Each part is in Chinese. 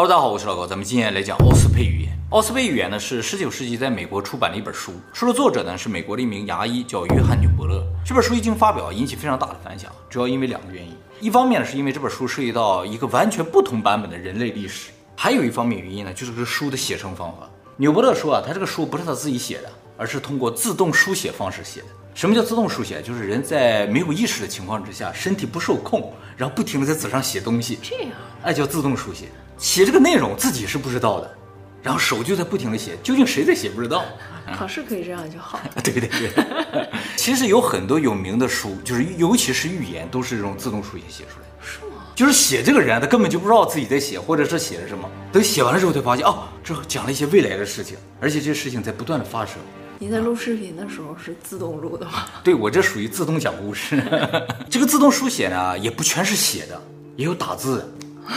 Hello，大家好，我是老高，咱们今天来讲奥斯佩语言。奥斯佩语言呢是十九世纪在美国出版的一本书，书的作者呢是美国的一名牙医，叫约翰纽伯勒。这本书一经发表，引起非常大的反响，主要因为两个原因。一方面呢是因为这本书涉及到一个完全不同版本的人类历史，还有一方面原因呢就是这个书的写成方法。纽伯勒说啊，他这个书不是他自己写的，而是通过自动书写方式写的。什么叫自动书写？就是人在没有意识的情况之下，身体不受控，然后不停的在纸上写东西，这样，哎，叫自动书写。写这个内容自己是不知道的，然后手就在不停的写，究竟谁在写不知道。考试可以这样就好。对对对，其实有很多有名的书，就是尤其是寓言，都是这种自动书写写出来的。是吗？就是写这个人，他根本就不知道自己在写，或者是写的什么。等写完了之后才发现，哦，这讲了一些未来的事情，而且这些事情在不断的发生。你在录视频的时候是自动录的吗？对，我这属于自动讲故事。这个自动书写呢，也不全是写的，也有打字的。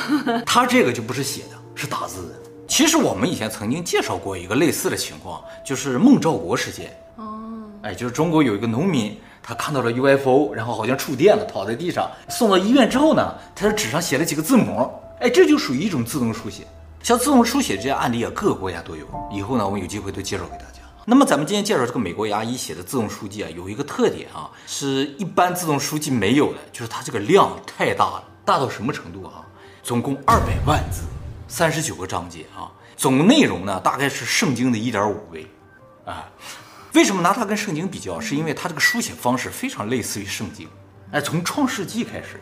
他这个就不是写的。是打字的。其实我们以前曾经介绍过一个类似的情况，就是孟兆国事件。哦，哎，就是中国有一个农民，他看到了 UFO，然后好像触电了，躺在地上，送到医院之后呢，他在纸上写了几个字母。哎，这就属于一种自动书写。像自动书写这些案例啊，各个国家都有。以后呢，我们有机会都介绍给大家。那么咱们今天介绍这个美国牙医写的自动书记啊，有一个特点啊，是一般自动书记没有的，就是它这个量太大了，大到什么程度啊？总共二百万字。三十九个章节啊，总内容呢大概是圣经的一点五倍，啊，为什么拿它跟圣经比较？是因为它这个书写方式非常类似于圣经，哎，从创世纪开始，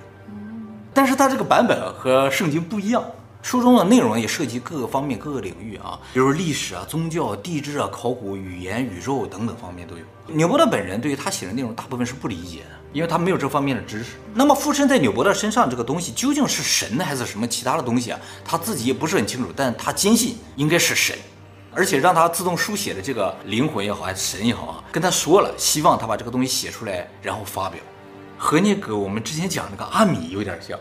但是它这个版本和圣经不一样。书中的内容也涉及各个方面、各个领域啊，比如历史啊、宗教、地质啊、考古、语言、宇宙等等方面都有。纽伯特本人对于他写的内容大部分是不理解的，因为他没有这方面的知识。那么附身在纽伯特身上这个东西究竟是神还是什么其他的东西啊？他自己也不是很清楚，但他坚信应该是神，而且让他自动书写的这个灵魂也好，还是神也好啊，跟他说了，希望他把这个东西写出来，然后发表，和那个我们之前讲那个阿米有点像。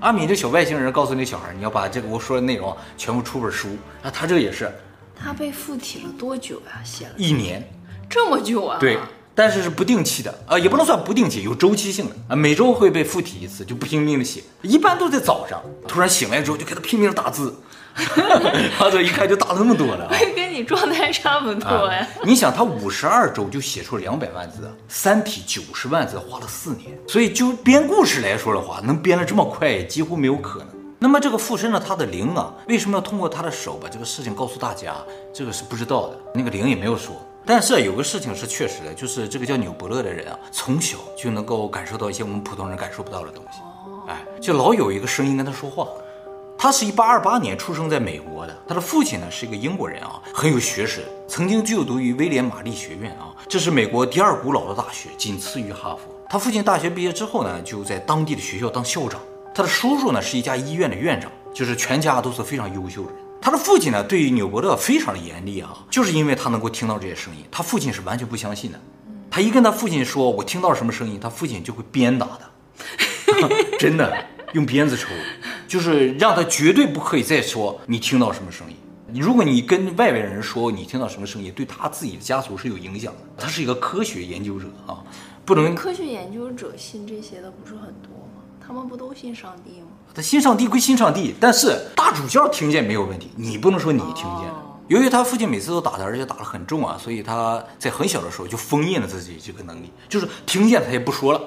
阿米这小外星人告诉那小孩，你要把这个我说的内容全部出本书。啊他这个也是，他被附体了多久呀？写了一年，这么久啊？对，但是是不定期的啊，也不能算不定期，有周期性的啊，每周会被附体一次，就不拼命的写，一般都在早上，突然醒来之后就给他拼命的打字。他这一看就打了那么多了，会跟你状态差不多呀。你想，他五十二周就写出两百万字，《三体》九十万字花了四年，所以就编故事来说的话，能编得这么快，几乎没有可能。那么这个附身了他的灵啊，为什么要通过他的手把这个事情告诉大家？这个是不知道的，那个灵也没有说。但是有个事情是确实的，就是这个叫纽伯勒的人啊，从小就能够感受到一些我们普通人感受不到的东西。哎，就老有一个声音跟他说话。他是一八二八年出生在美国的，他的父亲呢是一个英国人啊，很有学识，曾经就读于威廉玛丽学院啊，这是美国第二古老的大学，仅次于哈佛。他父亲大学毕业之后呢，就在当地的学校当校长。他的叔叔呢是一家医院的院长，就是全家都是非常优秀的人。他的父亲呢对于纽伯勒非常的严厉啊，就是因为他能够听到这些声音，他父亲是完全不相信的。他一跟他父亲说我听到什么声音，他父亲就会鞭打他，真的用鞭子抽。就是让他绝对不可以再说你听到什么声音。如果你跟外边人说你听到什么声音，对他自己的家族是有影响的。他是一个科学研究者啊，不能。科学研究者信这些的不是很多吗？他们不都信上帝吗？他信上帝归信上帝，但是大主教听见没有问题，你不能说你听见。哦。由于他父亲每次都打他，而且打得很重啊，所以他在很小的时候就封印了自己这个能力，就是听见他也不说了，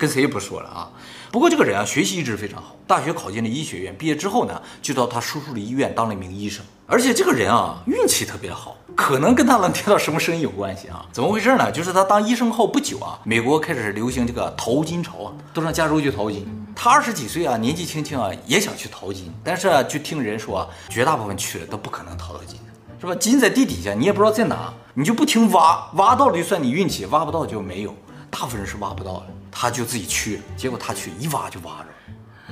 跟谁也不说了啊。不过这个人啊，学习一直非常好。大学考进了医学院，毕业之后呢，就到他叔叔的医院当了一名医生。而且这个人啊，运气特别好，可能跟他能听到什么声音有关系啊？怎么回事呢？就是他当医生后不久啊，美国开始流行这个淘金潮啊，都上加州去淘金。他二十几岁啊，年纪轻轻啊，也想去淘金。但是啊，就听人说啊，绝大部分去了都不可能淘到金，是吧？金在地底下，你也不知道在哪，你就不停挖，挖到了就算你运气，挖不到就没有。大部分人是挖不到的。他就自己去，结果他去一挖就挖着，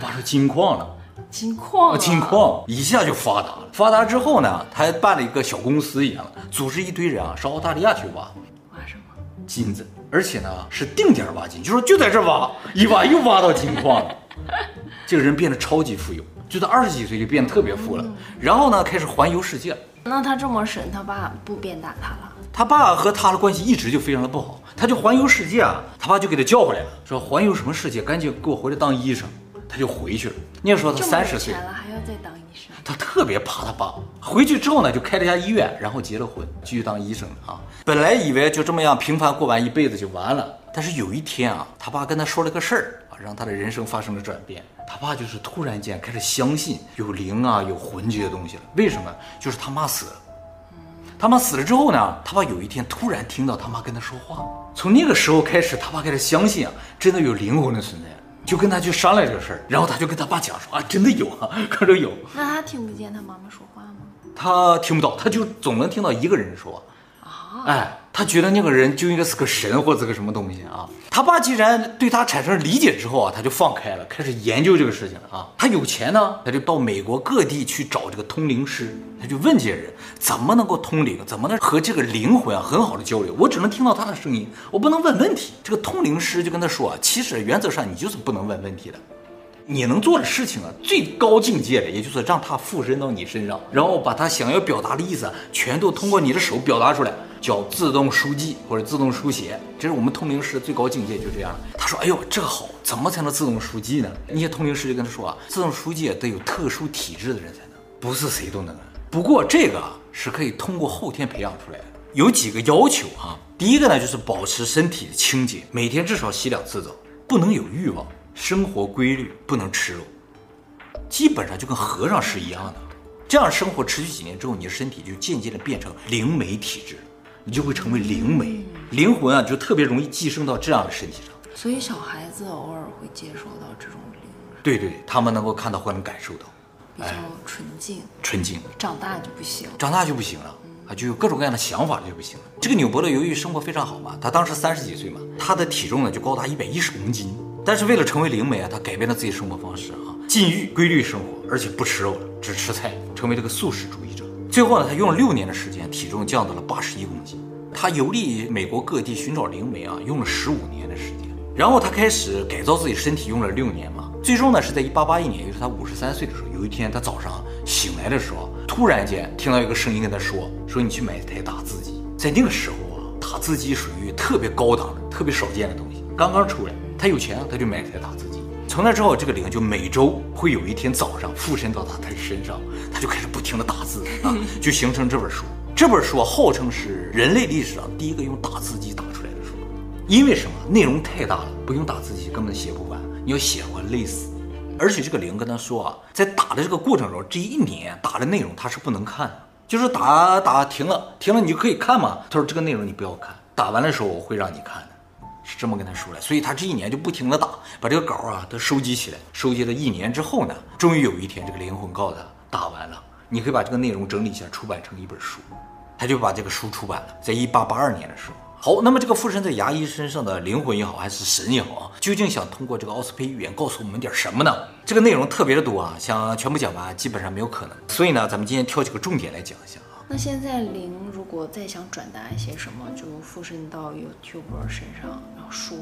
挖出金矿了，金矿，金矿一下就发达了。发达之后呢，他还办了一个小公司一样，组织一堆人啊，上澳大利亚去挖，挖什么？金子，而且呢是定点挖金，就说就在这挖，一挖又挖到金矿了。这个人变得超级富有，就在二十几岁就变得特别富了，然后呢开始环游世界。那他这么神，他爸不鞭打他了？他爸和他的关系一直就非常的不好，他就环游世界啊，他爸就给他叫回来了，说环游什么世界，赶紧给我回来当医生。他就回去了。那个时候他三十岁了，还要再当医生。他特别怕他爸。回去之后呢，就开了一家医院，然后结了婚，继续当医生啊。本来以为就这么样平凡过完一辈子就完了，但是有一天啊，他爸跟他说了个事儿啊，让他的人生发生了转变。他爸就是突然间开始相信有灵啊、有魂这些东西了。为什么？就是他妈死了。他妈死了之后呢，他爸有一天突然听到他妈跟他说话。从那个时候开始，他爸开始相信啊，真的有灵魂的存在，就跟他去商量这个事儿。然后他就跟他爸讲说啊，真的有啊，可是有。那他听不见他妈妈说话吗？他听不到，他就总能听到一个人说啊。哎，他觉得那个人就应该是个神或者是个什么东西啊。他爸既然对他产生理解之后啊，他就放开了，开始研究这个事情了啊。他有钱呢，他就到美国各地去找这个通灵师，他就问这些人怎么能够通灵，怎么能和这个灵魂啊很好的交流。我只能听到他的声音，我不能问问题。这个通灵师就跟他说啊，其实原则上你就是不能问问题的。你能做的事情啊，最高境界的，也就是让他附身到你身上，然后把他想要表达的意思全都通过你的手表达出来，叫自动书记或者自动书写。这是我们通灵师最高境界，就这样。他说：“哎呦，这个好，怎么才能自动书记呢？”那些通灵师就跟他说啊，自动书记得有特殊体质的人才能，不是谁都能。不过这个啊是可以通过后天培养出来的，有几个要求啊。第一个呢，就是保持身体的清洁，每天至少洗两次澡，不能有欲望。生活规律，不能吃肉，基本上就跟和尚是一样的。这样生活持续几年之后，你的身体就渐渐的变成灵媒体质，你就会成为灵媒，灵魂啊就特别容易寄生到这样的身体上。所以小孩子偶尔会接受到这种灵，对对，他们能够看到或能感受到，比较纯净，纯净。长大就不行，长大就不行了。啊，就有各种各样的想法就不行了。这个纽伯勒由于生活非常好嘛，他当时三十几岁嘛，他的体重呢就高达一百一十公斤。但是为了成为灵媒啊，他改变了自己生活方式啊，禁欲、规律生活，而且不吃肉了，只吃菜，成为这个素食主义者。最后呢，他用了六年的时间，体重降到了八十一公斤。他游历美国各地寻找灵媒啊，用了十五年的时间。然后他开始改造自己身体，用了六年嘛。最终呢，是在一八八一年，也就是他五十三岁的时候，有一天他早上醒来的时候，突然间听到一个声音跟他说：“说你去买一台打字机。”在那个时候啊，打字机属于特别高档的、特别少见的东西，刚刚出来。他有钱啊，他就买了台打字机。从那之后，这个灵就每周会有一天早上附身到他的身上，他就开始不停的打字啊，就形成这本书。这本书号称是人类历史上第一个用打字机打出来的书。因为什么？内容太大了，不用打字机根本写不完，你要写完累死。而且这个灵跟他说啊，在打的这个过程中，这一年打的内容他是不能看的，就是打打停了，停了你就可以看嘛。他说这个内容你不要看，打完的时候我会让你看的。这么跟他说的，所以他这一年就不停地打，把这个稿啊都收集起来。收集了一年之后呢，终于有一天，这个灵魂告诉他，打完了，你可以把这个内容整理一下，出版成一本书。他就把这个书出版了，在一八八二年的时候。好，那么这个附身在牙医身上的灵魂也好，还是神也好啊，究竟想通过这个奥斯佩预言告诉我们点什么呢？这个内容特别的多啊，想全部讲完基本上没有可能。所以呢，咱们今天挑几个重点来讲一下。那现在灵如果再想转达一些什么，就附身到 YouTuber 身上，然后说，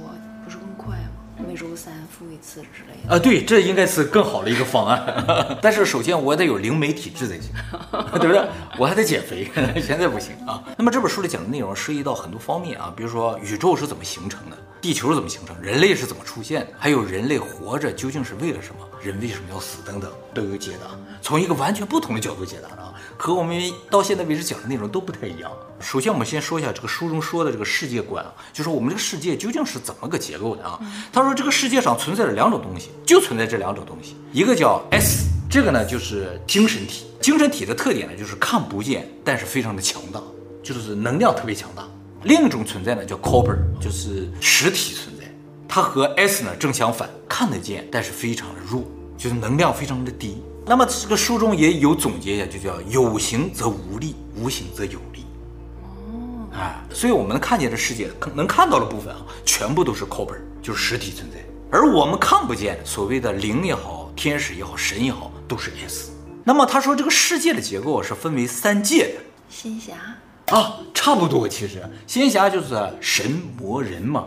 不是更快吗？每周三附一次之类的啊，对，这应该是更好的一个方案。但是首先我得有灵媒体质才行，对不对？我还得减肥，现在不行啊。那么这本书里讲的内容涉及到很多方面啊，比如说宇宙是怎么形成的，地球是怎么形成，人类是怎么出现的，还有人类活着究竟是为了什么，人为什么要死等等，都有解答，从一个完全不同的角度解答的啊，和我们到现在为止讲的内容都不太一样。首先，我们先说一下这个书中说的这个世界观啊，就是我们这个世界究竟是怎么个结构的啊？他说，这个世界上存在着两种东西，就存在这两种东西，一个叫 S，这个呢就是精神体，精神体的特点呢就是看不见，但是非常的强大，就是能量特别强大。另一种存在呢叫 Copper，就是实体存在，它和 S 呢正相反，看得见，但是非常的弱，就是能量非常的低。那么这个书中也有总结一下，就叫有形则无力，无形则有力。哦哎，所以我们能看见的世界，能看到的部分啊，全部都是 Copper，就是实体存在。而我们看不见所谓的灵也好，天使也好，神也好，都是 S。那么他说这个世界的结构是分为三界的。仙侠啊，差不多。其实仙侠就是神魔人嘛。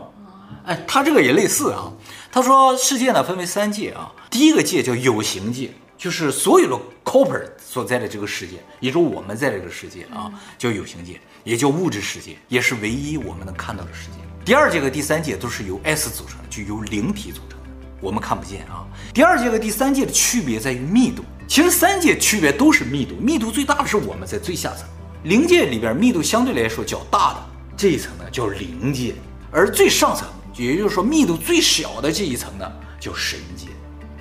哎，他这个也类似啊。他说世界呢分为三界啊，第一个界叫有形界。就是所有的 Copper 所在的这个世界，也就是我们在这个世界啊，叫有形界，也叫物质世界，也是唯一我们能看到的世界。第二界和第三界都是由 S 组成的，就由灵体组成的。我们看不见啊。第二界和第三界的区别在于密度，其实三界区别都是密度，密度最大的是我们在最下层。灵界里边密度相对来说较大的这一层呢叫灵界，而最上层，也就是说密度最小的这一层呢叫神界，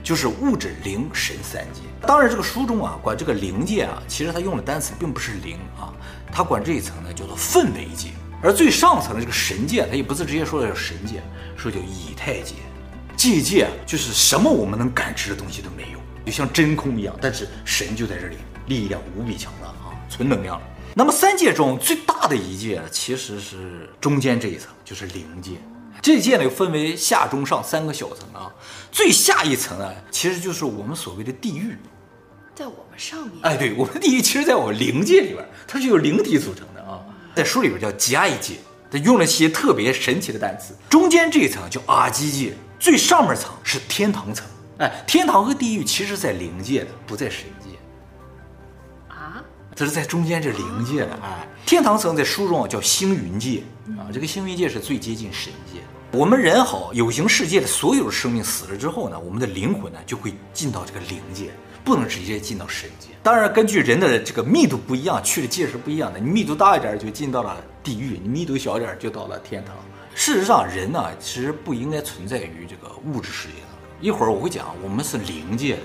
就是物质灵神三界。当然，这个书中啊管这个灵界啊，其实他用的单词并不是灵啊，他管这一层呢叫做氛围界。而最上层的这个神界，他也不是直接说的叫神界，说叫以太界。这界就是什么我们能感知的东西都没有，就像真空一样。但是神就在这里，力量无比强大啊，纯能量。那么三界中最大的一界其实是中间这一层，就是灵界。这界呢又分为下中上三个小层啊。最下一层啊，其实就是我们所谓的地狱，在我们上面。哎，对，我们地狱其实在我们灵界里边，它是由灵体组成的啊。在书里边叫极爱界，它用了些特别神奇的单词。中间这一层叫阿基界，最上面层是天堂层。哎，天堂和地狱其实在灵界的，不在神界。啊？这是在中间这灵界的。哎，天堂层在书中叫星云界啊，这个星云界是最接近神界。我们人好有形世界的所有生命死了之后呢，我们的灵魂呢就会进到这个灵界。不能直接进到神界，当然根据人的这个密度不一样，去的界是不一样的。你密度大一点就进到了地狱，你密度小一点就到了天堂。事实上，人呢其实不应该存在于这个物质世界当中。一会儿我会讲，我们是灵界的，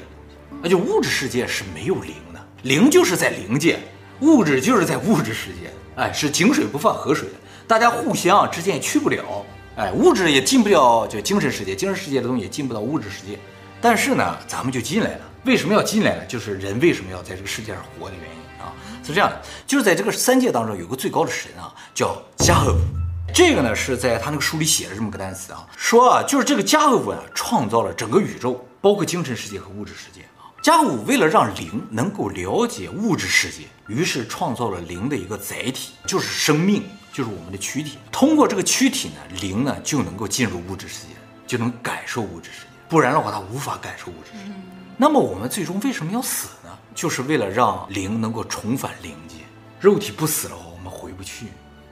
而且物质世界是没有灵的，灵就是在灵界，物质就是在物质世界。哎，是井水不犯河水，大家互相之间去不了。哎，物质也进不了就精神世界，精神世界的东西也进不到物质世界。但是呢，咱们就进来了。为什么要进来呢？就是人为什么要在这个世界上活的原因啊，是这样的，就是在这个三界当中有个最高的神啊，叫加贺夫。这个呢是在他那个书里写了这么个单词啊，说啊，就是这个加贺夫啊，创造了整个宇宙，包括精神世界和物质世界啊。加贺夫为了让灵能够了解物质世界，于是创造了灵的一个载体，就是生命，就是我们的躯体。通过这个躯体呢，灵呢就能够进入物质世界，就能感受物质世界。不然的话，它无法感受物质世界。那么我们最终为什么要死呢？就是为了让灵能够重返灵界。肉体不死的话，我们回不去。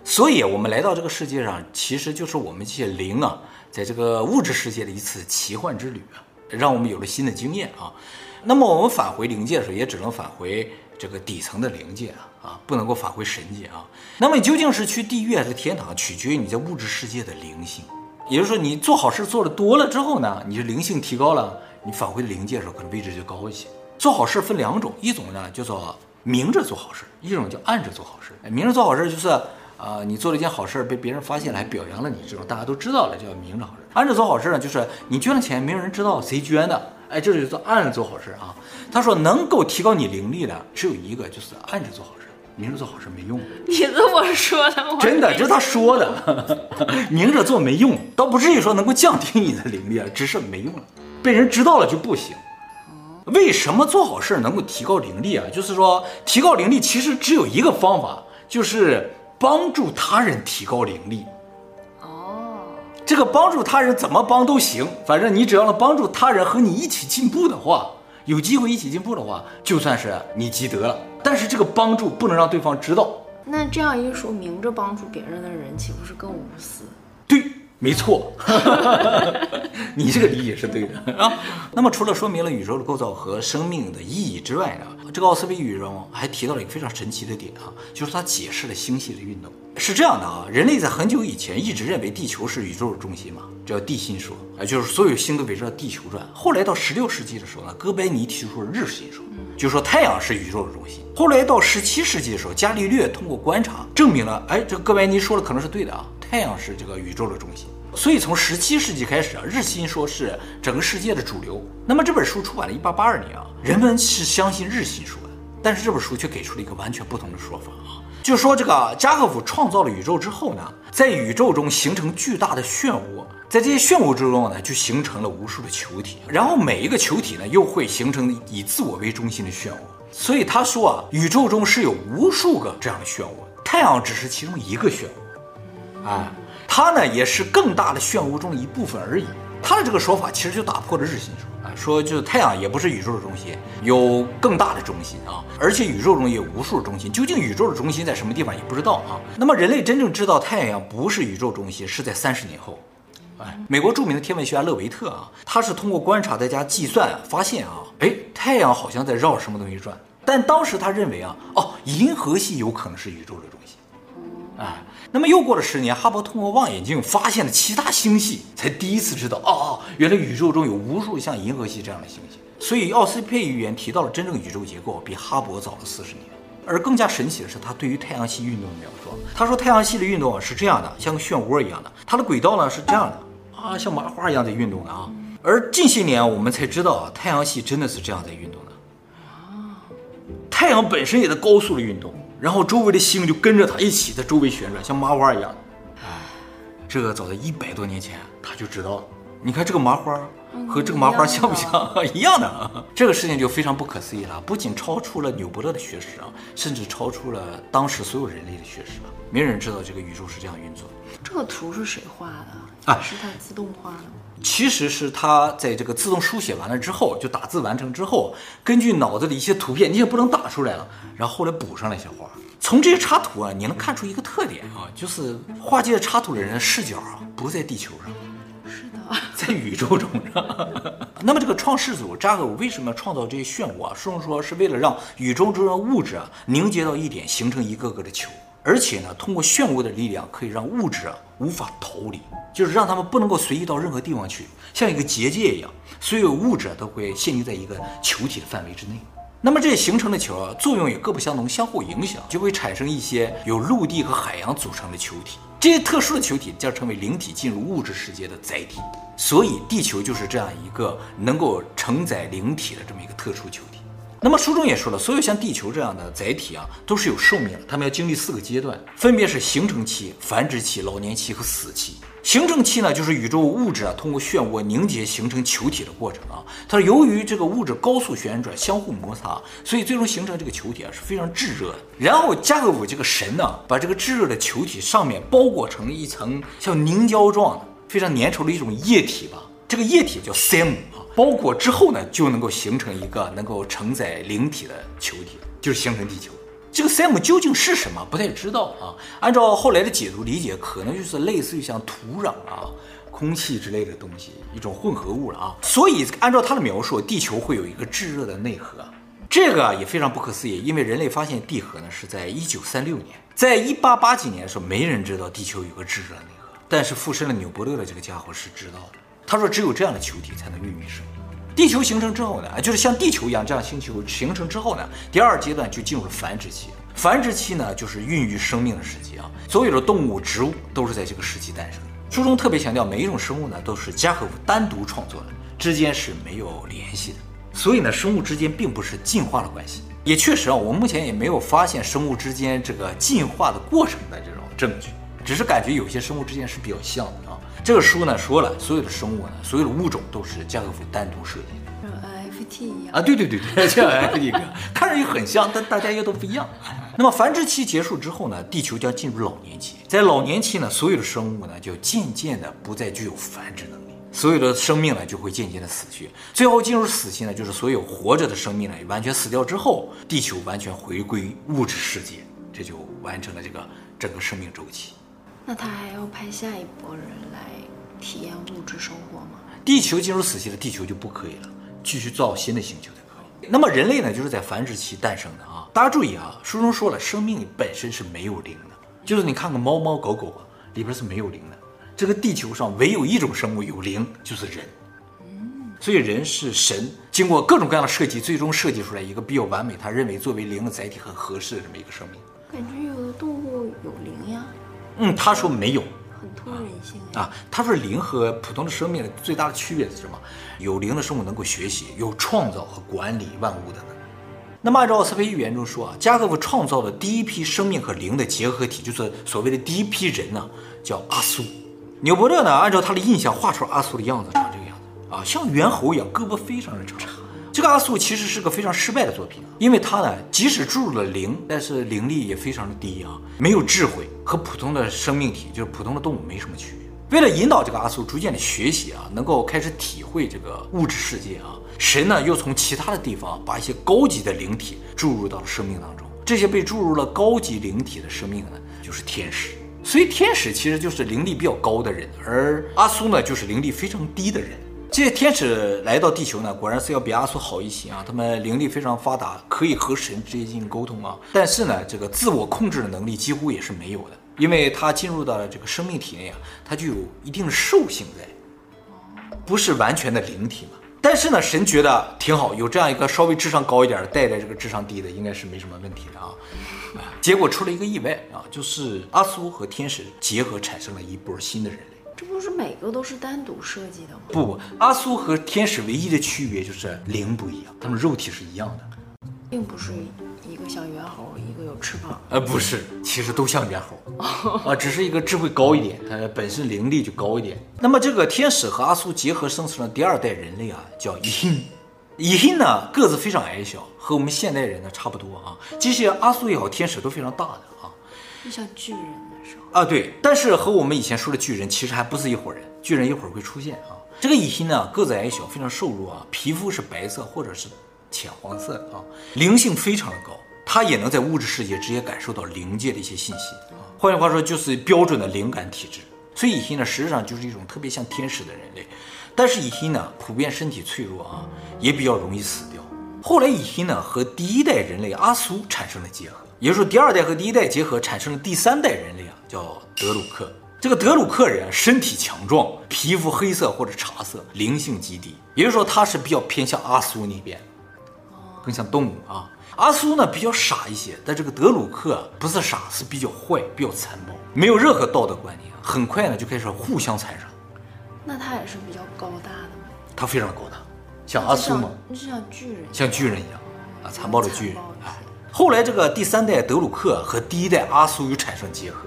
所以，我们来到这个世界上，其实就是我们这些灵啊，在这个物质世界的一次奇幻之旅啊，让我们有了新的经验啊。那么我们返回灵界的时候，也只能返回这个底层的灵界啊，啊，不能够返回神界啊。那么你究竟是去地狱还是天堂，取决于你在物质世界的灵性。也就是说，你做好事做的多了之后呢，你的灵性提高了，你返回灵界的时候，可能位置就高一些。做好事分两种，一种呢叫做明着做好事，一种叫暗着做好事。明着做好事就是、呃，你做了一件好事被别人发现了，还表扬了你，这种大家都知道了，叫明着好事。暗着做好事呢，就是你捐了钱，没有人知道谁捐的，哎，这就叫暗着做好事啊。他说能够提高你灵力的只有一个，就是暗着做好事。明着做好事没用，你这么说的吗？真的，这是他说的。明着做没用，倒不至于说能够降低你的灵力啊，只是没用了，被人知道了就不行。为什么做好事能够提高灵力啊？就是说，提高灵力其实只有一个方法，就是帮助他人提高灵力。哦，这个帮助他人怎么帮都行，反正你只要能帮助他人和你一起进步的话，有机会一起进步的话，就算是你积德了。但是这个帮助不能让对方知道。那这样一说，明着帮助别人的人岂不是更无私？对，没错。你这个理解是对的啊。那么除了说明了宇宙的构造和生命的意义之外呢，这个奥斯维宇宙还提到了一个非常神奇的点啊，就是它解释了星系的运动。是这样的啊，人类在很久以前一直认为地球是宇宙的中心嘛，叫地心说啊，就是所有星都围着地球转。后来到十六世纪的时候呢，哥白尼提出了日心说。就说太阳是宇宙的中心。后来到十七世纪的时候，伽利略通过观察证明了，哎，这哥白尼说的可能是对的啊，太阳是这个宇宙的中心。所以从十七世纪开始啊，日心说是整个世界的主流。那么这本书出版了一八八二年啊，人们是相信日心说的，但是这本书却给出了一个完全不同的说法啊，就说这个加贺夫创造了宇宙之后呢，在宇宙中形成巨大的漩涡。在这些漩涡之中呢，就形成了无数的球体，然后每一个球体呢，又会形成以自我为中心的漩涡。所以他说啊，宇宙中是有无数个这样的漩涡，太阳只是其中一个漩涡，啊，它呢也是更大的漩涡中的一部分而已。他的这个说法其实就打破了日心说啊，说就是太阳也不是宇宙的中心，有更大的中心啊，而且宇宙中也有无数中心，究竟宇宙的中心在什么地方也不知道啊。那么人类真正知道太阳不是宇宙中心，是在三十年后。哎，美国著名的天文学家勒维特啊，他是通过观察再加计算发现啊，哎，太阳好像在绕什么东西转。但当时他认为啊，哦，银河系有可能是宇宙的中心。哎，那么又过了十年，哈勃通过望远镜发现了其他星系，才第一次知道，哦哦，原来宇宙中有无数像银河系这样的星系。所以奥斯佩预言提到了真正宇宙结构比哈勃早了四十年。而更加神奇的是，他对于太阳系运动的描述。他说，太阳系的运动是这样的，像个漩涡一样的，它的轨道呢是这样的啊，像麻花一样在运动的啊。而近些年我们才知道，太阳系真的是这样在运动的啊。太阳本身也在高速的运动，然后周围的星就跟着它一起在周围旋转，像麻花一样。哎，这个早在一百多年前他就知道了。你看这个麻花。和这个麻花像不像？一样的，这个事情就非常不可思议了，不仅超出了纽伯特的学识啊，甚至超出了当时所有人类的学识啊。没人知道这个宇宙是这样运作。这个图是谁画的？啊，是他自动画的。其实是他在这个自动书写完了之后，就打字完成之后，根据脑子里一些图片，你也不能打出来了，然后后来补上了一些画。从这些插图啊，你能看出一个特点啊，就是画这些插图的人的视角啊，不在地球上。是的在宇宙中，那么这个创世主扎克为什么要创造这些漩涡啊？书中说是为了让宇宙中的物质啊凝结到一点，形成一个个的球，而且呢，通过漩涡的力量可以让物质啊无法逃离，就是让他们不能够随意到任何地方去，像一个结界一样，所有物质都会限定在一个球体的范围之内。那么这些形成的球啊，作用也各不相同，相互影响，就会产生一些由陆地和海洋组成的球体。这些特殊的球体将成为灵体进入物质世界的载体，所以地球就是这样一个能够承载灵体的这么一个特殊球体。那么书中也说了，所有像地球这样的载体啊，都是有寿命的，它们要经历四个阶段，分别是形成期、繁殖期、老年期和死期。形成期呢，就是宇宙物质啊通过漩涡凝结形成球体的过程啊。它是由于这个物质高速旋转、相互摩擦，所以最终形成这个球体啊是非常炙热的。然后加格伍这个神呢，把这个炙热的球体上面包裹成一层像凝胶状的、非常粘稠的一种液体吧。这个液体叫 SEM 啊，包裹之后呢，就能够形成一个能够承载灵体的球体，就是形成地球。这个 SEM 究竟是什么？不太知道啊。按照后来的解读理解，可能就是类似于像土壤啊、空气之类的东西，一种混合物了啊。所以按照他的描述，地球会有一个炙热的内核。这个也非常不可思议，因为人类发现地核呢是在一九三六年，在一八八几年的时候，没人知道地球有个炙热的内核，但是附身了纽伯勒的这个家伙是知道的。他说，只有这样的球体才能孕育生命。地球形成之后呢，就是像地球一样这样星球形成之后呢，第二阶段就进入了繁殖期。繁殖期呢，就是孕育生命的时期啊。所有的动物、植物都是在这个时期诞生的。书中特别强调，每一种生物呢都是加贺夫单独创作的，之间是没有联系的。所以呢，生物之间并不是进化的关系。也确实啊，我们目前也没有发现生物之间这个进化的过程的这种证据，只是感觉有些生物之间是比较像的啊。这个书呢说了，所有的生物呢，所有的物种都是加贺夫单独设计的，像 NFT 一样啊，对对对对，像 NFT 一样，看着也很像，但大家又都不一样。那么繁殖期结束之后呢，地球将进入老年期，在老年期呢，所有的生物呢就渐渐的不再具有繁殖能力，所有的生命呢就会渐渐的死去，最后进入死期呢，就是所有活着的生命呢完全死掉之后，地球完全回归物质世界，这就完成了这个整个生命周期。那他还要派下一波人来体验物质生活吗？地球进入死期了，地球就不可以了，继续造新的星球才可以。那么人类呢，就是在繁殖期诞生的啊。大家注意啊，书中说了，生命本身是没有灵的，就是你看看猫猫狗狗啊，里边是没有灵的。这个地球上唯有一种生物有灵，就是人。嗯，所以人是神经过各种各样的设计，最终设计出来一个比较完美，他认为作为灵的载体很合适的这么一个生命。感觉有的动物有灵呀。嗯，他说没有，很通人性啊。他说灵和普通的生命最大的区别是什么？有灵的生物能够学习，有创造和管理万物的能力。那么按照奥斯培预言中说啊，加贺夫创造的第一批生命和灵的结合体，就是所谓的第一批人呢，叫阿苏。纽伯特呢，按照他的印象画出阿苏的样子，长这个样子啊，像猿猴一样，胳膊非常的长。这个阿苏其实是个非常失败的作品，因为他呢，即使注入了灵，但是灵力也非常的低啊，没有智慧，和普通的生命体，就是普通的动物没什么区别。为了引导这个阿苏逐渐的学习啊，能够开始体会这个物质世界啊，神呢又从其他的地方把一些高级的灵体注入到了生命当中。这些被注入了高级灵体的生命呢，就是天使。所以天使其实就是灵力比较高的人，而阿苏呢就是灵力非常低的人。这些天使来到地球呢，果然是要比阿苏好一些啊。他们灵力非常发达，可以和神直接进行沟通啊。但是呢，这个自我控制的能力几乎也是没有的，因为他进入到了这个生命体内啊，他就有一定的兽性在，不是完全的灵体嘛。但是呢，神觉得挺好，有这样一个稍微智商高一点的带来这个智商低的，应该是没什么问题的啊。结果出了一个意外啊，就是阿苏和天使结合产生了一波新的人。这不是每个都是单独设计的吗？不不，阿苏和天使唯一的区别就是灵不一样，他们肉体是一样的，并不是一个像猿猴，一个有翅膀。呃，不是，其实都像猿猴，啊，只是一个智慧高一点，它本身灵力就高一点。那么这个天使和阿苏结合生成了第二代人类啊，叫伊辛。伊辛呢个子非常矮小，和我们现代人呢差不多啊。这些阿苏也好，天使都非常大的啊，就像巨人的时候。啊，对，但是和我们以前说的巨人其实还不是一伙人。巨人一会儿会出现啊。这个乙辛呢，个子矮小，非常瘦弱啊，皮肤是白色或者是浅黄色啊，灵性非常的高，他也能在物质世界直接感受到灵界的一些信息啊。换句话说，就是标准的灵感体质。所以乙辛呢，实际上就是一种特别像天使的人类。但是乙辛呢，普遍身体脆弱啊，也比较容易死掉。后来乙辛呢，和第一代人类阿苏产生了结合。也就是说，第二代和第一代结合，产生了第三代人类啊，叫德鲁克。这个德鲁克人身体强壮，皮肤黑色或者茶色，灵性极低。也就是说，他是比较偏向阿苏那边，更像动物啊。阿苏呢比较傻一些，但这个德鲁克不是傻，是比较坏，比较残暴，没有任何道德观念，很快呢就开始互相残杀。那他也是比较高大的吗？他非常的高大，像阿苏吗？就像巨人，像巨人一样啊，残暴的巨人。后来这个第三代德鲁克和第一代阿苏又产生结合，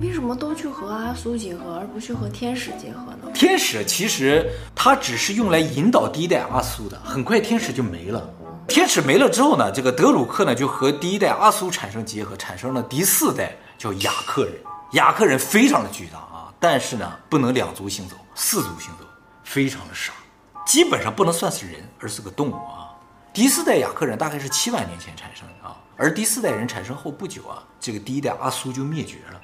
为什么都去和阿苏结合，而不去和天使结合呢？天使其实它只是用来引导第一代阿苏的，很快天使就没了。天使没了之后呢，这个德鲁克呢就和第一代阿苏产生结合，产生了第四代叫雅克人。雅克人非常的巨大啊，但是呢不能两足行走，四足行走，非常的傻，基本上不能算是人，而是个动物啊。第四代雅克人大概是七万年前产生的啊。而第四代人产生后不久啊，这个第一代阿苏就灭绝了。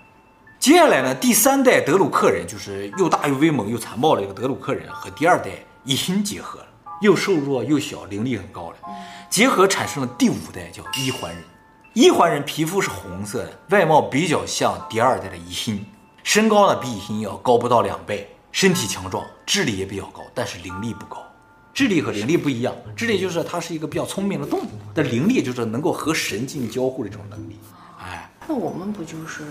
接下来呢，第三代德鲁克人就是又大又威猛又残暴的一个德鲁克人，和第二代伊辛结合了，又瘦弱又小，灵力很高了，结合产生了第五代叫伊环人。伊环人皮肤是红色的，外貌比较像第二代的伊辛，身高呢比伊辛要高不到两倍，身体强壮，智力也比较高，但是灵力不高。智力和灵力不一样，智力就是它是一个比较聪明的动物，但灵力就是能够和神进行交互的这种能力。哎，那我们不就是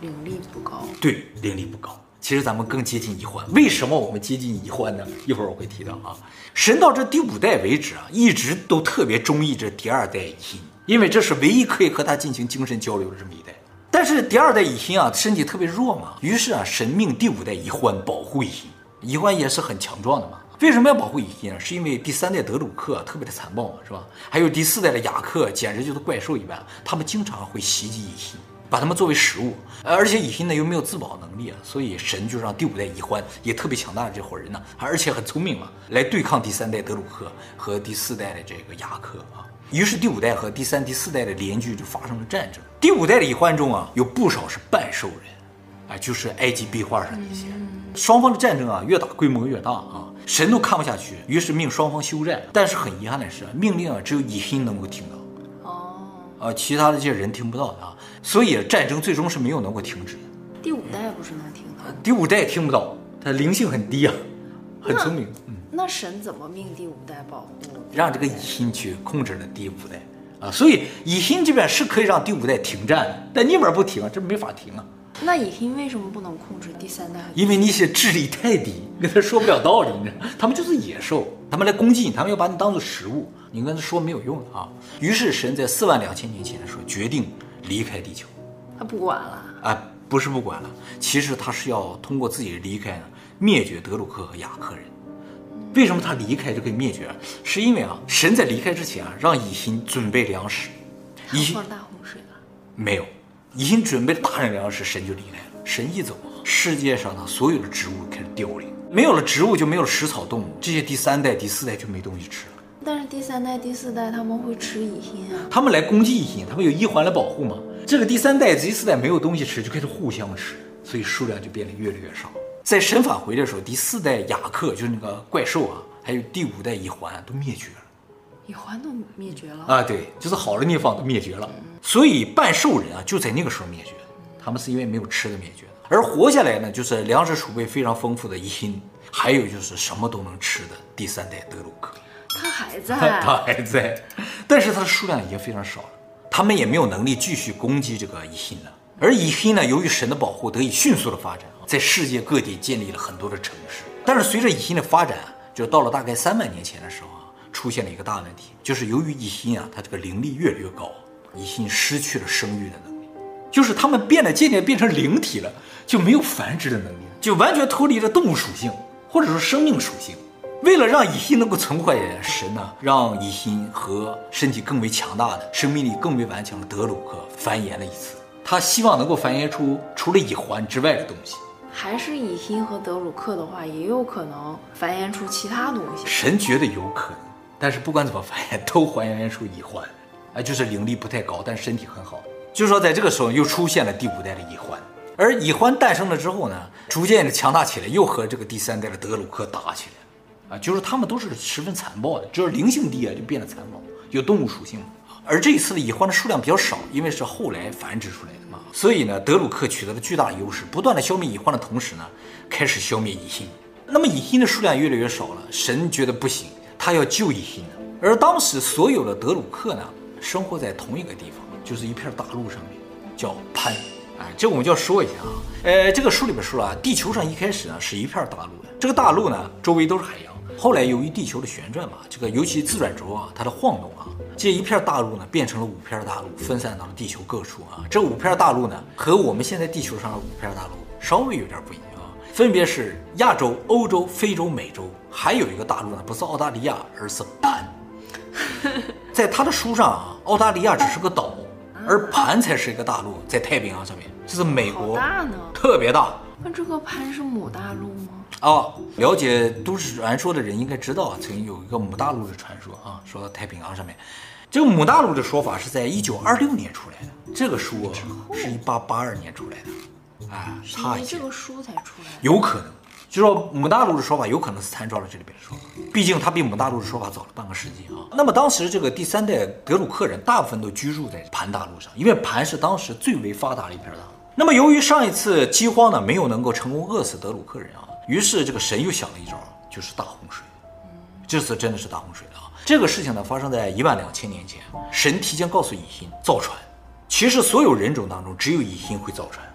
灵力不高？对，灵力不高。其实咱们更接近乙欢。为什么我们接近乙欢呢？一会儿我会提到啊。神到这第五代为止啊，一直都特别中意这第二代乙辛，因为这是唯一可以和他进行精神交流的这么一代。但是第二代乙辛啊，身体特别弱嘛，于是啊，神命第五代乙欢保护乙辛。乙欢也是很强壮的嘛。为什么要保护乙辛呢？是因为第三代德鲁克特别的残暴嘛，是吧？还有第四代的雅克，简直就是怪兽一般，他们经常会袭击乙辛，把他们作为食物。而且乙辛呢又没有自保能力啊，所以神就让第五代乙欢也特别强大的这伙人呢，而且很聪明嘛，来对抗第三代德鲁克和第四代的这个雅克啊。于是第五代和第三、第四代的联军就发生了战争。第五代的乙欢中啊，有不少是半兽人，啊，就是埃及壁画上那些。双方的战争啊，越打规模越大啊。神都看不下去，于是命双方休战。但是很遗憾的是，命令啊只有乙辛能够听到，哦，啊，其他的这些人听不到的啊，所以战争最终是没有能够停止的。第五代不是能听到？第五代听不到，他灵性很低啊，很聪明。嗯，那神怎么命第五代保护？让这个乙辛去控制了第五代啊，所以乙辛这边是可以让第五代停战的，但你们不停啊，这没法停啊。那乙辛为什么不能控制第三代？因为那些智力太低，跟他说不了道理，你知道，他们就是野兽，他们来攻击你，他们要把你当做食物，你跟他说没有用的啊。于是神在四万两千年前的时候决定离开地球，他不管了啊，不是不管了，其实他是要通过自己的离开呢，灭绝德鲁克和雅克人。为什么他离开就可以灭绝？是因为啊，神在离开之前啊，让乙辛准备粮食，乙辛大洪水了没有？已经准备了大量粮食，神就离开了。神一走，世界上的所有的植物开始凋零，没有了植物就没有了食草动物，这些第三代、第四代就没东西吃了。但是第三代、第四代他们会吃乙辛啊？他们来攻击乙辛，他们有一环来保护吗？这个第三代、第四代没有东西吃，就开始互相吃，所以数量就变得越来越少。在神返回的时候，第四代雅克就是那个怪兽啊，还有第五代乙环都灭绝了。乙环都灭绝了啊？对，就是好的地方都灭绝了。所以半兽人啊，就在那个时候灭绝。他们是因为没有吃的灭绝的，而活下来呢，就是粮食储备非常丰富的遗辛，还有就是什么都能吃的第三代德鲁克。他还在，他还在，但是他的数量已经非常少了，他们也没有能力继续攻击这个遗辛了。而遗辛呢，由于神的保护，得以迅速的发展，在世界各地建立了很多的城市。但是随着遗辛的发展，就到了大概三万年前的时候啊，出现了一个大问题，就是由于遗辛啊，它这个灵力越来越高，遗辛失去了生育的能力，就是他们变得渐渐变成灵体了，就没有繁殖的能力，就完全脱离了动物属性，或者说生命属性。为了让乙心能够存活下来，神呢，让乙心和身体更为强大的、生命力更为顽强的德鲁克繁衍了一次。他希望能够繁衍出除了乙环之外的东西。还是乙心和德鲁克的话，也有可能繁衍出其他东西。神觉得有可能，但是不管怎么繁衍，都繁衍出乙环，啊，就是灵力不太高，但身体很好。就是说，在这个时候又出现了第五代的乙环，而乙环诞生了之后呢，逐渐的强大起来，又和这个第三代的德鲁克打起来。啊，就是他们都是十分残暴的，只要灵性低啊，就变得残暴，有动物属性。而这一次的乙环的数量比较少，因为是后来繁殖出来的嘛，所以呢，德鲁克取得了巨大的优势，不断的消灭乙环的同时呢，开始消灭乙辛。那么乙辛的数量越来越少了，神觉得不行，他要救乙辛。而当时所有的德鲁克呢，生活在同一个地方，就是一片大陆上面，叫潘。啊，这我们就要说一下啊，呃，这个书里边说了，地球上一开始呢是一片大陆的，这个大陆呢周围都是海洋。后来由于地球的旋转嘛，这个尤其自转轴啊，它的晃动啊，这一片大陆呢变成了五片大陆，分散到了地球各处啊。这五片大陆呢和我们现在地球上的五片大陆稍微有点不一样啊，分别是亚洲、欧洲、非洲、美洲，还有一个大陆呢不是澳大利亚，而是盘。在他的书上啊，澳大利亚只是个岛，而盘才是一个大陆，在太平洋上面，这是美国，大呢，特别大。那这个盘是母大陆吗？哦，了解都市传说的人应该知道啊，曾经有一个母大陆的传说啊，说太平洋上面，这个母大陆的说法是在一九二六年出来的，这个书是一八八二年出来的，啊，他这个书才出来，有可能，就说母大陆的说法有可能是参照了这里边的说法，毕竟它比母大陆的说法早了半个世纪啊。那么当时这个第三代德鲁克人大部分都居住在盘大陆上，因为盘是当时最为发达的一片大陆。那么由于上一次饥荒呢，没有能够成功饿死德鲁克人啊。于是这个神又想了一招，就是大洪水。这次真的是大洪水了啊！这个事情呢发生在一万两千年前，神提前告诉乙辛造船。其实所有人种当中，只有乙辛会造船，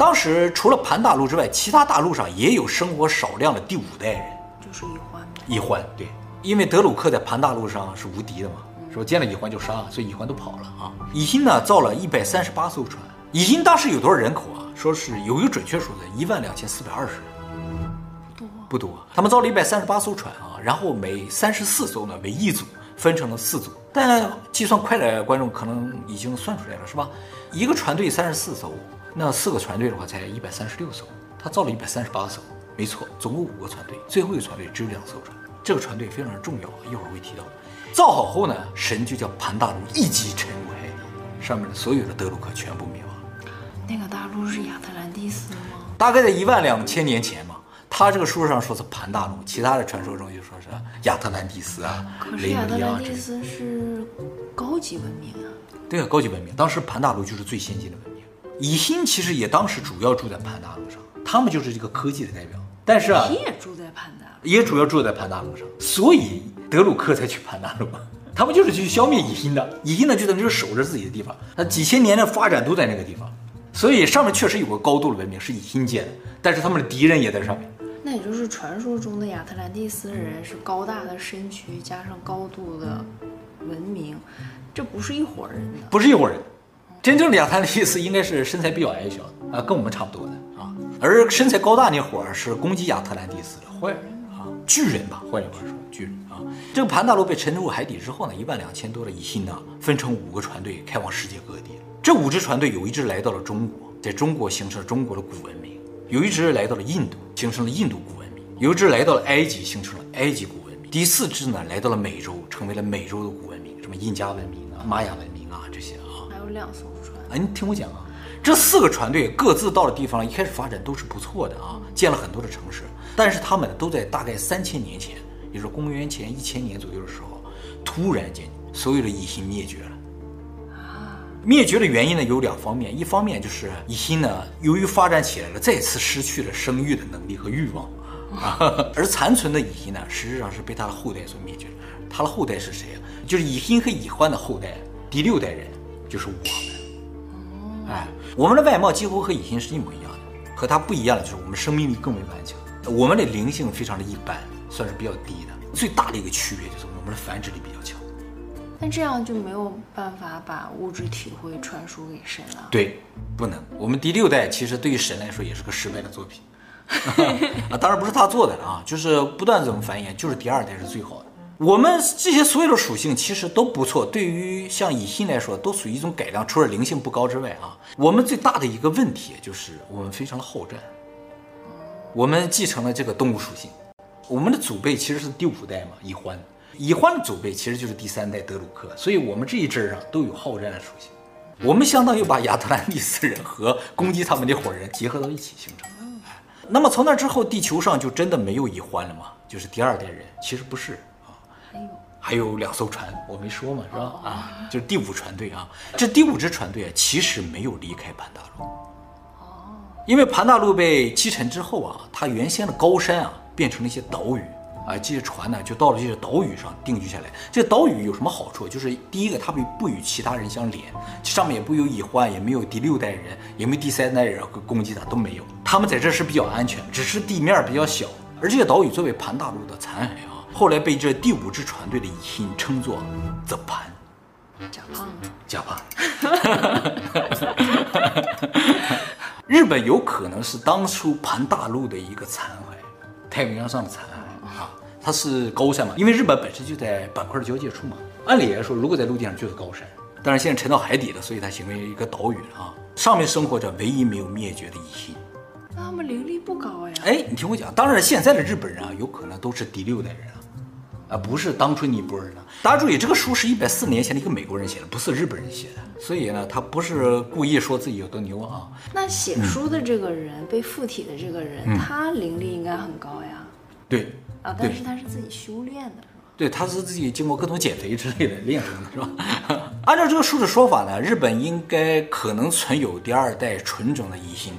当时除了盘大陆之外，其他大陆上也有生活少量的第五代人，就是乙环。乙环对，因为德鲁克在盘大陆上是无敌的嘛，说见了乙环就杀，所以乙环都跑了啊。乙辛呢造了一百三十八艘船。乙辛当时有多少人口啊？说是有一个准确数字，一万两千四百二十人，不多不多。他们造了一百三十八艘船啊，然后每三十四艘呢为一组，分成了四组。但计算快的观众可能已经算出来了，是吧？一个船队三十四艘，那四个船队的话才一百三十六艘。他造了一百三十八艘，没错，总共五个船队，最后一个船队只有两艘船。这个船队非常的重要，一会儿会提到。造好后呢，神就叫盘大陆一击沉入海底，上面的所有的德鲁克全部灭亡。那个大陆是亚特兰蒂斯吗？大概在一万两千年前嘛。他这个书上说是盘大陆，其他的传说中就说是亚特兰蒂斯啊。可是亚特兰蒂斯是高级文明啊。对啊，高级文明。当时盘大陆就是最先进的文明。乙辛其实也当时主要住在盘大陆上，他们就是这个科技的代表。但是啊，你也住在盘大陆，也主要住在盘大陆上，所以德鲁克才去盘大陆。他们就是去消灭乙心的。乙心呢，就等于是守着自己的地方，他几千年的发展都在那个地方。所以上面确实有个高度的文明是乙心建的，但是他们的敌人也在上面。那也就是传说中的亚特兰蒂斯人是高大的身躯加上高度的文明，这不是一伙人的，不是一伙人。真正的亚特兰蒂斯应该是身材比较矮小的啊，跟我们差不多的啊。而身材高大那伙儿是攻击亚特兰蒂斯的坏人啊，巨人吧，换句话说，巨人啊。这个盘大陆被沉入海底之后呢，一万两千多的乙辛呢，分成五个船队开往世界各地。这五支船队有一支来到了中国，在中国形成了中国的古文明；有一支来到了印度，形成了印度古文明；有一支来到了埃及，形成了埃及古文明；第四支呢来到了美洲，成为了美洲的古文明，什么印加文明啊、玛雅文明啊这些啊。两艘船。哎，你听我讲啊，这四个船队各自到的地方，一开始发展都是不错的啊，建了很多的城市。但是他们都在大概三千年前，也就是公元前一千年左右的时候，突然间所有的蚁星灭绝了。灭绝的原因呢有两方面，一方面就是蚁星呢由于发展起来了，再次失去了生育的能力和欲望，啊 而残存的蚁星呢实际上是被他的后代所灭绝。他的后代是谁啊？就是蚁星和蚁獾的后代，第六代人就是我们。哎，我们的外貌几乎和蚁星是一模一样的，和它不一样的就是我们生命力更为顽强，我们的灵性非常的一般，算是比较低的。最大的一个区别就是我们的繁殖力比较强。但这样就没有办法把物质体会传输给神了。对，不能。我们第六代其实对于神来说也是个失败的作品，啊，当然不是他做的啊，就是不断怎么繁衍，就是第二代是最好的。我们这些所有的属性其实都不错，对于像蚁星来说都属于一种改良，除了灵性不高之外啊，我们最大的一个问题就是我们非常的好战，我们继承了这个动物属性，我们的祖辈其实是第五代嘛，乙獾。乙獾的祖辈其实就是第三代德鲁克，所以我们这一支上都有好战的属性。我们相当于把亚特兰蒂斯人和攻击他们那伙人结合到一起形成的。那么从那之后，地球上就真的没有乙獾了吗？就是第二代人？其实不是，还有还有两艘船，我没说嘛，是吧？啊，就是第五船队啊。这第五支船队啊，其实没有离开盘大陆。哦，因为盘大陆被击沉之后啊，它原先的高山啊，变成了一些岛屿。啊，这些船呢，就到了这些岛屿上定居下来。这岛屿有什么好处？就是第一个，它不不与其他人相连，上面也不有蚁患，也没有第六代人，也没有第三代人攻击它，都没有。他们在这是比较安全，只是地面比较小。而这些岛屿作为盘大陆的残骸啊，后来被这第五支船队的蚁星称作 “the 盘”，假胖子，假胖。日本有可能是当初盘大陆的一个残骸，太平洋上的残骸啊。它是高山嘛，因为日本本身就在板块的交界处嘛。按理来说，如果在陆地上就是高山，但是现在沉到海底了，所以它形成一个岛屿了啊。上面生活着唯一没有灭绝的蚁星。那他们灵力不高呀？哎，你听我讲，当然现在的日本人啊，有可能都是第六代人啊，啊，不是当初那波人了。大家注意，这个书是一百四年前的一个美国人写的，不是日本人写的，所以呢，他不是故意说自己有多牛啊。那写书的这个人，嗯、被附体的这个人，嗯、他灵力应该很高呀？对。啊，但是他是自己修炼的？对，他是自己经过各种减肥之类的练成的，是吧？按照这个书的说法呢，日本应该可能存有第二代纯种的异星，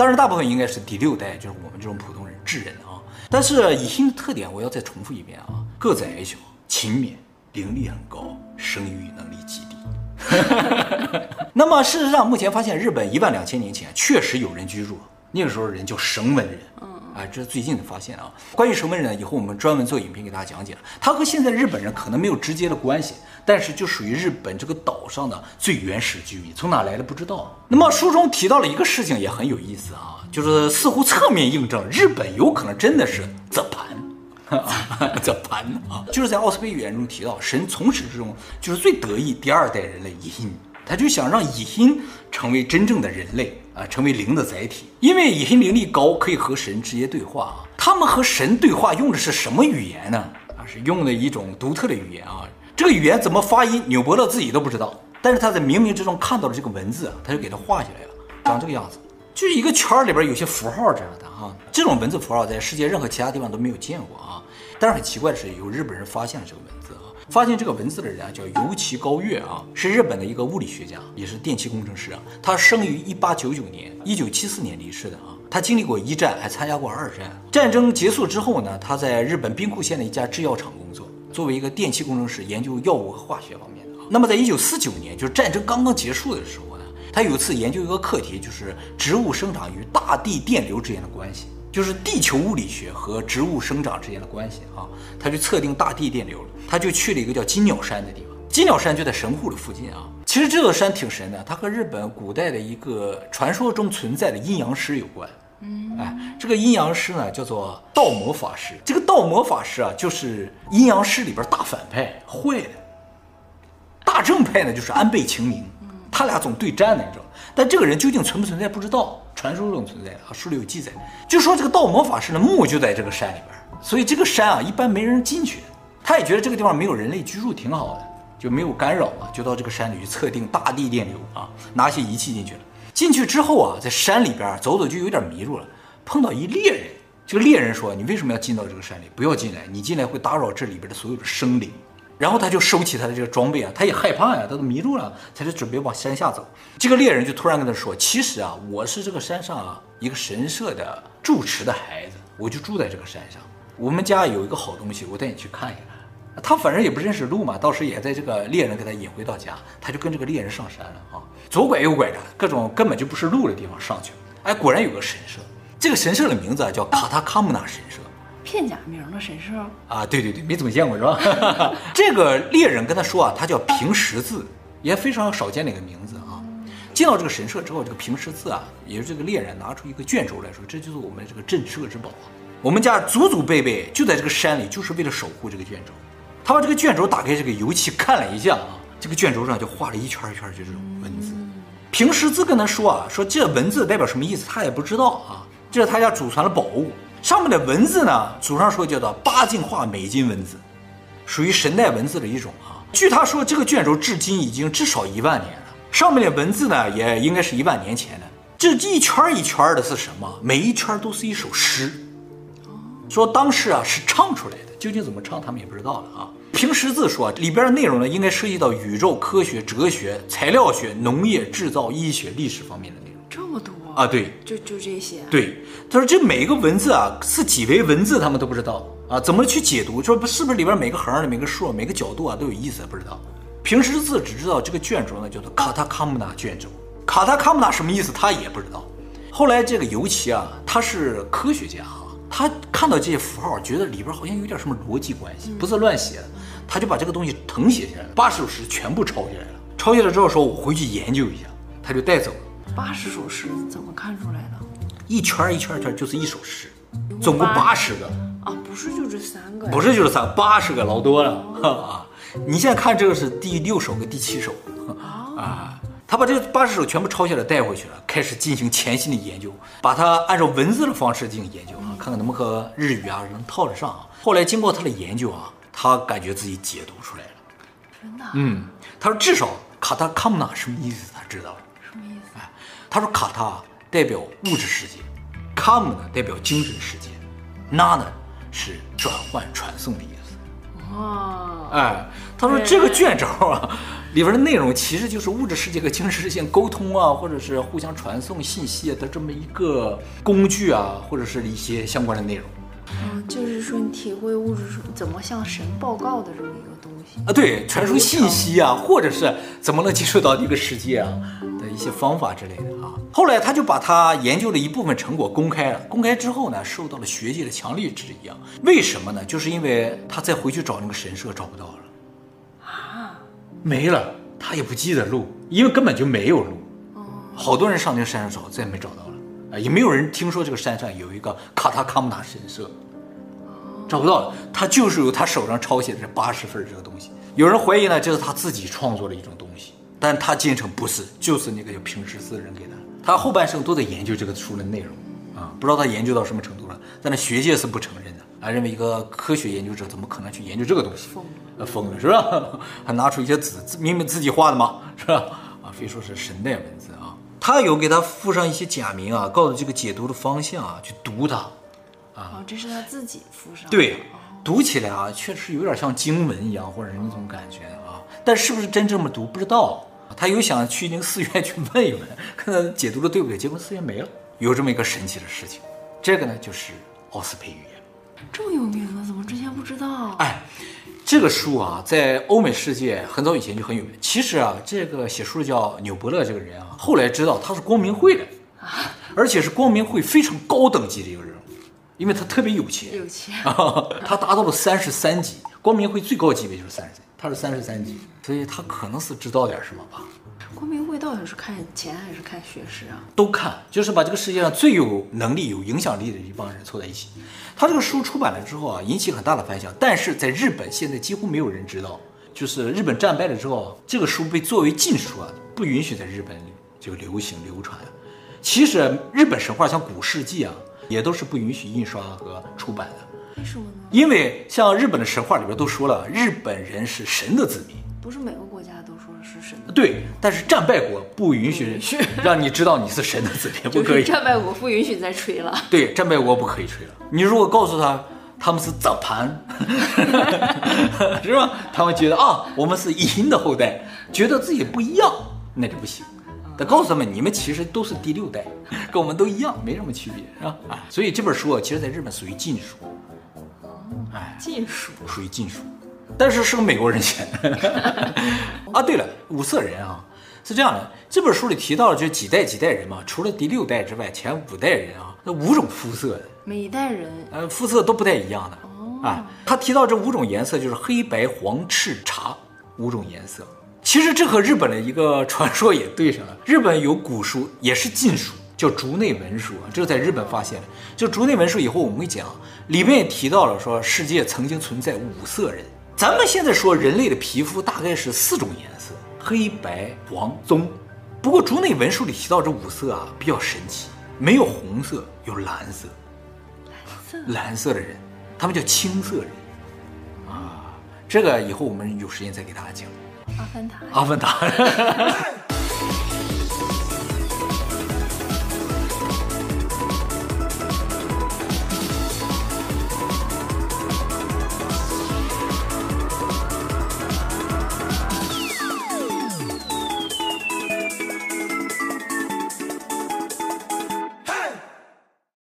当然大部分应该是第六代，就是我们这种普通人智人啊。但是以新的特点，我要再重复一遍啊：个子矮小、勤勉、灵力很高、生育能力极低。那么事实上，目前发现日本一万两千年前确实有人居住，那个时候人叫绳文人。啊，这是最近的发现啊！关于绳文人呢，以后我们专门做影片给大家讲解了。他和现在日本人可能没有直接的关系，但是就属于日本这个岛上的最原始居民，从哪来的不知道。那么书中提到了一个事情也很有意思啊，就是似乎侧面印证日本有可能真的是泽盘，这盘啊，就是在奥斯佩语言中提到，神从始至终就是最得意第二代人类蚁星，他就想让蚁星成为真正的人类。啊，成为灵的载体，因为蚁星灵力高，可以和神直接对话啊。他们和神对话用的是什么语言呢？啊，是用的一种独特的语言啊。这个语言怎么发音，纽伯特自己都不知道。但是他在冥冥之中看到了这个文字啊，他就给它画下来了，长这个样子，就是一个圈里边有些符号这样的啊。这种文字符号在世界任何其他地方都没有见过啊。但是很奇怪的是，有日本人发现了这个文字啊。发现这个文字的人啊，叫游崎高月啊，是日本的一个物理学家，也是电气工程师啊。他生于一八九九年，一九七四年离世的啊。他经历过一战，还参加过二战。战争结束之后呢，他在日本兵库县的一家制药厂工作，作为一个电气工程师，研究药物和化学方面的。那么在一九四九年，就是战争刚刚结束的时候呢，他有一次研究一个课题，就是植物生长与大地电流之间的关系。就是地球物理学和植物生长之间的关系啊，他就测定大地电流，他就去了一个叫金鸟山的地方，金鸟山就在神户的附近啊。其实这座山挺神的，它和日本古代的一个传说中存在的阴阳师有关。嗯，哎，这个阴阳师呢叫做道魔法师，这个道魔法师啊就是阴阳师里边大反派，坏的。大正派呢就是安倍晴明，他俩总对战呢，你知道。但这个人究竟存不存在不知道，传说中存在啊，书里有记载。就说这个道魔法师的墓就在这个山里边，所以这个山啊一般没人进去。他也觉得这个地方没有人类居住，挺好的。就没有干扰嘛，就到这个山里去测定大地电流啊，拿些仪器进去了。进去之后啊，在山里边走走就有点迷路了，碰到一猎人。这个猎人说：“你为什么要进到这个山里？不要进来，你进来会打扰这里边的所有的生灵。”然后他就收起他的这个装备啊，他也害怕呀，他都迷路了，他就准备往山下走。这个猎人就突然跟他说：“其实啊，我是这个山上啊一个神社的住持的孩子，我就住在这个山上。我们家有一个好东西，我带你去看一下。”他反正也不认识路嘛，到时也在这个猎人给他引回到家，他就跟这个猎人上山了啊，左拐右拐的，各种根本就不是路的地方上去了。哎，果然有个神社。这个神社的名字啊叫卡塔卡姆纳神社，片假名的神社啊，对对对，没怎么见过是吧？这个猎人跟他说啊，他叫平十字，也非常少见的一个名字啊。进到这个神社之后，这个平十字啊，也是这个猎人拿出一个卷轴来说，这就是我们这个镇社之宝啊。我们家祖祖辈辈就在这个山里，就是为了守护这个卷轴。他把这个卷轴打开，这个油漆看了一下啊，这个卷轴上就画了一圈一圈，就这种文字。平十字跟他说啊，说这文字代表什么意思，他也不知道啊。这是他家祖传的宝物，上面的文字呢，祖上说叫做八进化美金文字，属于神代文字的一种啊。据他说，这个卷轴至今已经至少一万年了，上面的文字呢，也应该是一万年前的。这一圈一圈的是什么？每一圈都是一首诗，说当时啊是唱出来的，究竟怎么唱，他们也不知道了啊。平十字说里边的内容呢，应该涉及到宇宙、科学、哲学、材料学、农业、制造、医学、历史方面的内容。这么多。啊，对，就就这些。对，他说这每一个文字啊是几维文字，他们都不知道啊，怎么去解读？说不是不是里边每个横的每个竖、每个角度啊都有意思，不知道。平时字只知道这个卷轴呢叫做卡塔卡姆纳卷轴，卡塔卡姆纳什么意思他也不知道。后来这个尤其啊，他是科学家啊，他看到这些符号，觉得里边好像有点什么逻辑关系，不是乱写的，他就把这个东西誊写下来了，八十首诗全部抄下来了。抄下来之后说，我回去研究一下，他就带走了。八十首诗怎么看出来的？一圈一圈一圈就是一首诗，总共八十个啊，不是就这三个，不是就是三，八十个老多了啊！你现在看这个是第六首跟第七首啊，他把这个八十首全部抄下来带回去了，开始进行潜心的研究，把它按照文字的方式进行研究啊，看看能不能和日语啊能套得上啊。后来经过他的研究啊，他感觉自己解读出来了，真的？嗯，他说至少卡塔卡姆纳什么意思他知道了。他说：“卡塔代表物质世界，卡姆呢代表精神世界，那呢是转换传送的意思。”哇，哎，他说这个卷轴啊，里边的内容其实就是物质世界和精神世界沟通啊，或者是互相传送信息的这么一个工具啊，或者是一些相关的内容。嗯，就是说你体会物质怎么向神报告的这么一个东西啊，对，传输信息啊，或者是怎么能接触到这个世界啊的一些方法之类的啊。后来他就把他研究的一部分成果公开了。公开之后呢，受到了学界的强烈质疑啊。为什么呢？就是因为他再回去找那个神社找不到了，啊，没了，他也不记得路，因为根本就没有路。好多人上那个山上找，再也没找到了啊，也没有人听说这个山上有一个卡塔卡姆达神社，找不到了。他就是由他手上抄写的这八十份这个东西。有人怀疑呢，这是他自己创作的一种东西，但他坚称不是，就是那个叫平十字的人给的。他后半生都在研究这个书的内容，啊，不知道他研究到什么程度了。但是学界是不承认的，啊，认为一个科学研究者怎么可能去研究这个东西？疯了，疯了是吧？还拿出一些字，明明自己画的嘛？是吧？啊，非说是神代文字啊。他有给他附上一些假名啊，告诉这个解读的方向啊，去读它。啊，哦，这是他自己附上的。对，读起来啊，确实有点像经文一样，或者那种感觉啊。但是不是真这么读，不知道。他有想去那个寺院去问一问，看他解读的对不对，结果寺院没了。有这么一个神奇的事情，这个呢就是奥斯培语言，这么有名啊，怎么之前不知道？哎，这个书啊，在欧美世界很早以前就很有名。其实啊，这个写书的叫纽伯勒这个人啊，后来知道他是光明会的，而且是光明会非常高等级的一个人物，因为他特别有钱，有钱，他达到了三十三级，光明会最高级别就是三十三。他是三十三级，所以他可能是知道点什么吧。光明会到底是看钱还是看学识啊？都看，就是把这个世界上最有能力、有影响力的一帮人凑在一起。他这个书出版了之后啊，引起很大的反响。但是在日本现在几乎没有人知道，就是日本战败了之后，这个书被作为禁书啊，不允许在日本就流行流传。其实日本神话像古世纪啊，也都是不允许印刷和出版的。为什么呢？因为像日本的神话里边都说了，日本人是神的子民，不是每个国家都说是神的，对，但是战败国不允许让你知道你是神的子民，不可以。战败国不允许再吹了。对，战败国不可以吹了。你如果告诉他他们是 zappan，盘 是吧？他们觉得啊，我们是殷的后代，觉得自己不一样，那就不行。得告诉他们，你们其实都是第六代，跟我们都一样，没什么区别，是吧？啊，所以这本书啊，其实在日本属于禁书。哎，禁书，属于禁书。但是是个美国人写的 啊。对了，五色人啊，是这样的，这本书里提到了就几代几代人嘛，除了第六代之外，前五代人啊，那五种肤色的，每一代人呃肤色都不太一样的。哦，啊，他提到这五种颜色就是黑白黄赤茶五种颜色。其实这和日本的一个传说也对上了。日本有古书也是禁书，叫竹内文书啊，这个在日本发现的。就竹内文书以后我们会讲，里面也提到了说世界曾经存在五色人。咱们现在说人类的皮肤大概是四种颜色：黑白黄棕。不过竹内文书里提到这五色啊比较神奇，没有红色，有蓝色。蓝色，蓝色的人，他们叫青色人。啊，这个以后我们有时间再给大家讲。阿凡达。阿凡达。